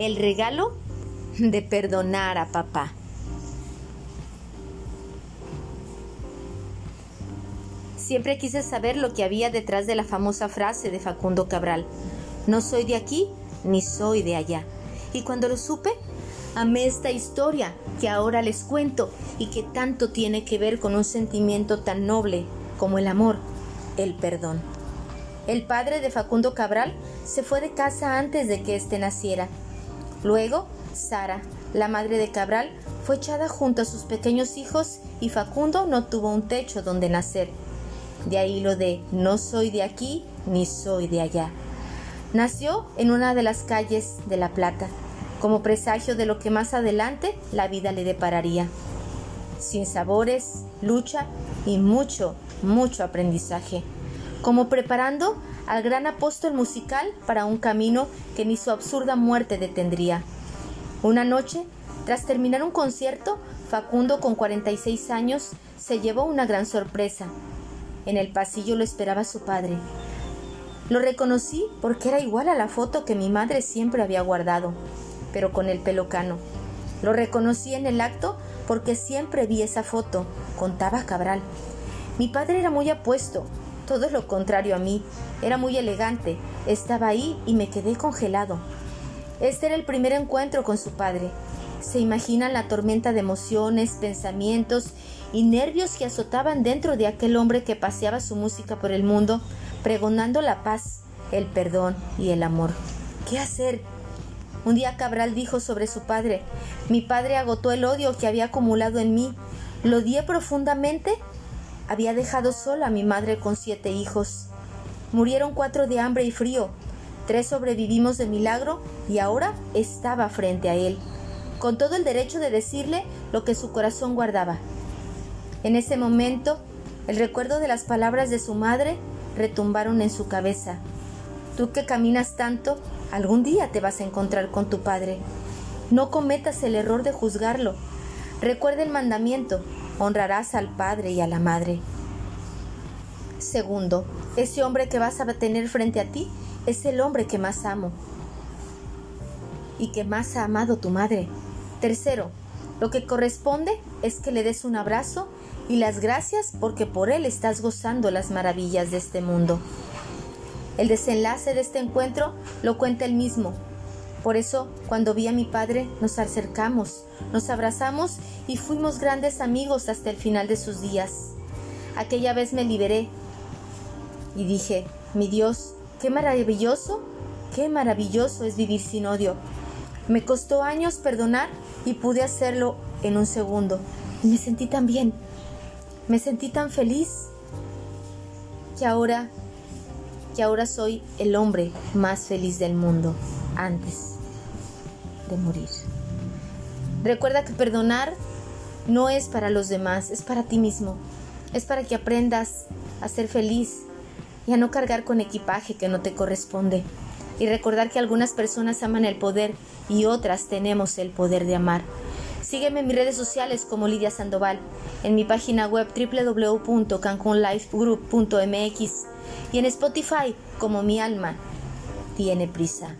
el regalo de perdonar a papá. Siempre quise saber lo que había detrás de la famosa frase de Facundo Cabral. No soy de aquí ni soy de allá. Y cuando lo supe, amé esta historia que ahora les cuento y que tanto tiene que ver con un sentimiento tan noble como el amor, el perdón. El padre de Facundo Cabral se fue de casa antes de que éste naciera. Luego, Sara, la madre de Cabral, fue echada junto a sus pequeños hijos y Facundo no tuvo un techo donde nacer. De ahí lo de no soy de aquí ni soy de allá. Nació en una de las calles de La Plata, como presagio de lo que más adelante la vida le depararía. Sin sabores, lucha y mucho, mucho aprendizaje, como preparando al gran apóstol musical para un camino que ni su absurda muerte detendría. Una noche, tras terminar un concierto, Facundo, con 46 años, se llevó una gran sorpresa. En el pasillo lo esperaba su padre. Lo reconocí porque era igual a la foto que mi madre siempre había guardado, pero con el pelo cano. Lo reconocí en el acto porque siempre vi esa foto, contaba Cabral. Mi padre era muy apuesto, todo lo contrario a mí, era muy elegante, estaba ahí y me quedé congelado. Este era el primer encuentro con su padre. Se imaginan la tormenta de emociones, pensamientos y nervios que azotaban dentro de aquel hombre que paseaba su música por el mundo, pregonando la paz, el perdón y el amor. ¿Qué hacer? Un día Cabral dijo sobre su padre, mi padre agotó el odio que había acumulado en mí, lo odié profundamente, había dejado sola a mi madre con siete hijos. Murieron cuatro de hambre y frío, tres sobrevivimos de milagro y ahora estaba frente a él, con todo el derecho de decirle lo que su corazón guardaba. En ese momento, el recuerdo de las palabras de su madre retumbaron en su cabeza. Tú que caminas tanto, algún día te vas a encontrar con tu padre. No cometas el error de juzgarlo. Recuerda el mandamiento, honrarás al padre y a la madre. Segundo, ese hombre que vas a tener frente a ti es el hombre que más amo y que más ha amado tu madre. Tercero, lo que corresponde es que le des un abrazo y las gracias porque por él estás gozando las maravillas de este mundo. El desenlace de este encuentro lo cuenta él mismo. Por eso, cuando vi a mi padre, nos acercamos, nos abrazamos y fuimos grandes amigos hasta el final de sus días. Aquella vez me liberé y dije, mi Dios, qué maravilloso, qué maravilloso es vivir sin odio. Me costó años perdonar y pude hacerlo en un segundo. Y me sentí tan bien. Me sentí tan feliz que ahora que ahora soy el hombre más feliz del mundo antes de morir. Recuerda que perdonar no es para los demás, es para ti mismo. Es para que aprendas a ser feliz y a no cargar con equipaje que no te corresponde. Y recordar que algunas personas aman el poder y otras tenemos el poder de amar. Sígueme en mis redes sociales como Lidia Sandoval, en mi página web www.cancunlifegroup.mx y en Spotify como Mi Alma Tiene Prisa.